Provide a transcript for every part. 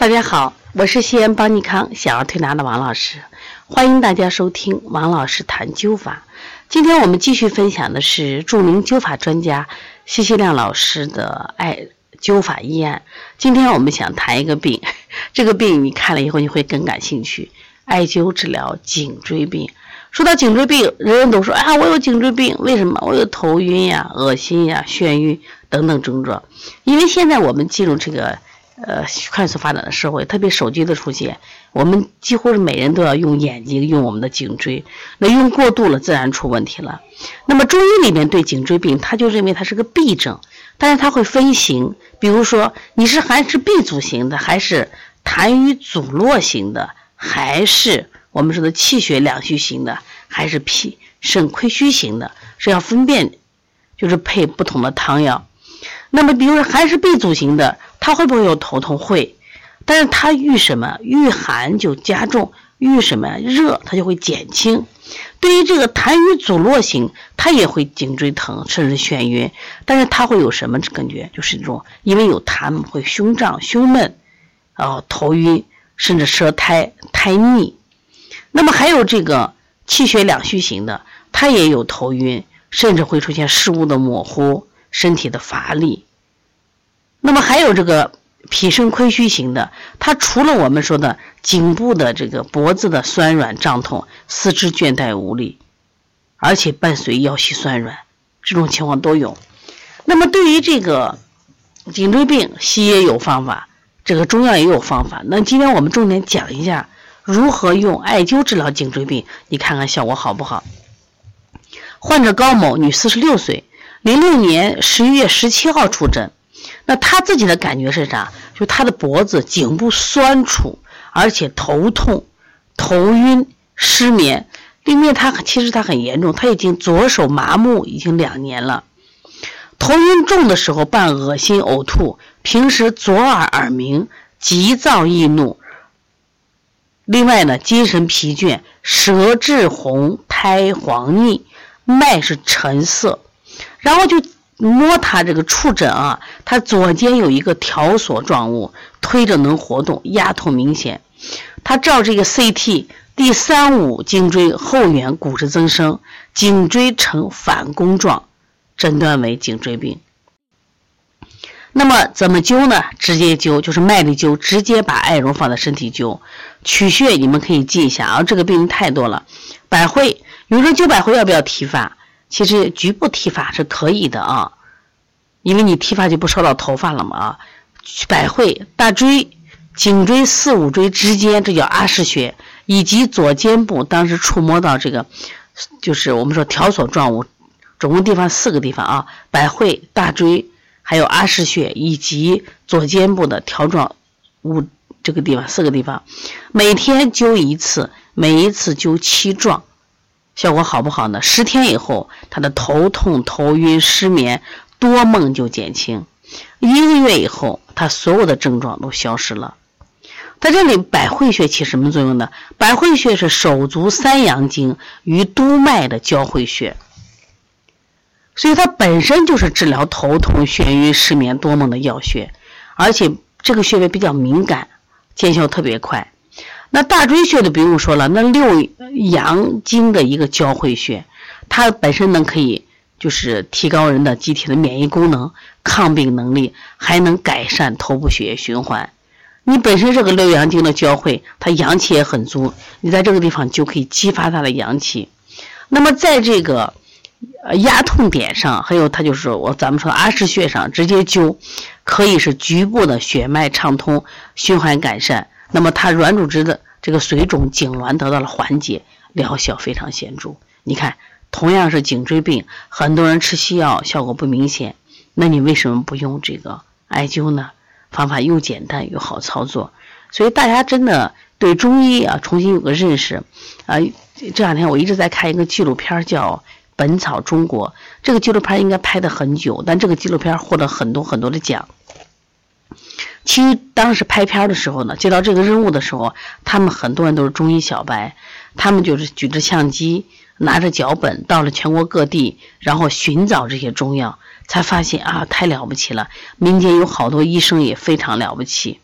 大家好，我是西安邦尼康小儿推拿的王老师，欢迎大家收听王老师谈灸法。今天我们继续分享的是著名灸法专家谢希亮老师的艾灸法医案。今天我们想谈一个病，这个病你看了以后你会更感兴趣。艾灸治疗颈椎病。说到颈椎病，人人都说啊，我有颈椎病，为什么？我有头晕呀、恶心呀、眩晕等等症状。因为现在我们进入这个。呃，快速发展的社会，特别手机的出现，我们几乎是每人都要用眼睛，用我们的颈椎。那用过度了，自然出问题了。那么中医里面对颈椎病，他就认为它是个痹症，但是它会分型，比如说你是还是痹阻型的，还是痰瘀阻络型的，还是我们说的气血两虚型的，还是脾肾亏虚型的，是要分辨，就是配不同的汤药。那么，比如说还是闭阻型的。他会不会有头痛？会，但是他遇什么？遇寒就加重，遇什么热，它就会减轻。对于这个痰瘀阻络型，它也会颈椎疼，甚至眩晕。但是它会有什么感觉？就是这种，因为有痰会胸胀、胸闷，啊头晕，甚至舌苔苔腻。那么还有这个气血两虚型的，它也有头晕，甚至会出现事物的模糊，身体的乏力。那么还有这个脾肾亏虚型的，它除了我们说的颈部的这个脖子的酸软胀痛、四肢倦怠无力，而且伴随腰膝酸软，这种情况都有。那么对于这个颈椎病，西医也有方法，这个中药也有方法。那今天我们重点讲一下如何用艾灸治疗颈椎病，你看看效果好不好？患者高某，女，四十六岁，零六年十一月十七号出诊。那他自己的感觉是啥？就他的脖子、颈部酸楚，而且头痛、头晕、失眠。另外，他其实他很严重，他已经左手麻木已经两年了。头晕重的时候伴恶心呕吐，平时左耳耳鸣、急躁易怒。另外呢，精神疲倦，舌质红、苔黄腻，脉是沉涩，然后就。摸他这个触诊啊，他左肩有一个条索状物，推着能活动，压痛明显。他照这个 CT，第三五颈椎后缘骨质增生，颈椎呈反弓状，诊断为颈椎病。那么怎么灸呢？直接灸，就是麦粒灸，直接把艾绒放在身体灸。取穴你们可以记一下啊，这个病人太多了。百会，有人说灸百会要不要提发？其实局部剃发是可以的啊，因为你剃发就不烧到头发了嘛啊。百会、大椎、颈椎四五椎之间，这叫阿是穴，以及左肩部，当时触摸到这个，就是我们说条索状物，总共地方四个地方啊，百会、大椎，还有阿是穴，以及左肩部的条状物这个地方四个地方，每天灸一次，每一次灸七壮。效果好不好呢？十天以后，他的头痛、头晕、失眠、多梦就减轻；一个月以后，他所有的症状都消失了。在这里，百会穴起什么作用呢？百会穴是手足三阳经与督脉的交汇穴，所以它本身就是治疗头痛、眩晕、失眠、多梦的要穴，而且这个穴位比较敏感，见效特别快。那大椎穴就不用说了，那六阳经的一个交汇穴，它本身呢可以就是提高人的机体的免疫功能、抗病能力，还能改善头部血液循环。你本身这个六阳经的交汇，它阳气也很足，你在这个地方就可以激发它的阳气。那么在这个呃压痛点上，还有它就是我咱们说的阿是穴上直接灸，可以是局部的血脉畅通、循环改善。那么它软组织的这个水肿痉挛得到了缓解，疗效非常显著。你看，同样是颈椎病，很多人吃西药效果不明显，那你为什么不用这个艾灸呢？方法又简单又好操作，所以大家真的对中医啊重新有个认识啊。这两天我一直在看一个纪录片叫《本草中国》，这个纪录片应该拍的很久，但这个纪录片获得很多很多的奖。其实当时拍片的时候呢，接到这个任务的时候，他们很多人都是中医小白，他们就是举着相机，拿着脚本，到了全国各地，然后寻找这些中药，才发现啊，太了不起了！民间有好多医生也非常了不起。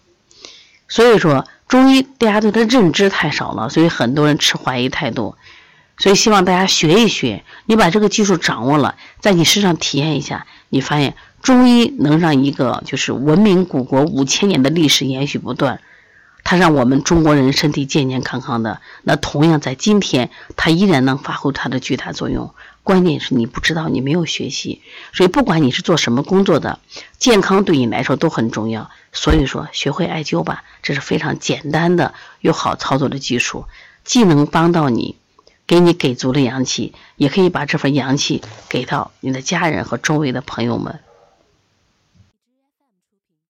所以说，中医大家对它认知太少了，所以很多人持怀疑态度。所以希望大家学一学，你把这个技术掌握了，在你身上体验一下，你发现中医能让一个就是文明古国五千年的历史延续不断，它让我们中国人身体健健康康的。那同样在今天，它依然能发挥它的巨大作用。关键是你不知道，你没有学习。所以不管你是做什么工作的，健康对你来说都很重要。所以说，学会艾灸吧，这是非常简单的又好操作的技术，既能帮到你。给你给足了阳气，也可以把这份阳气给到你的家人和周围的朋友们。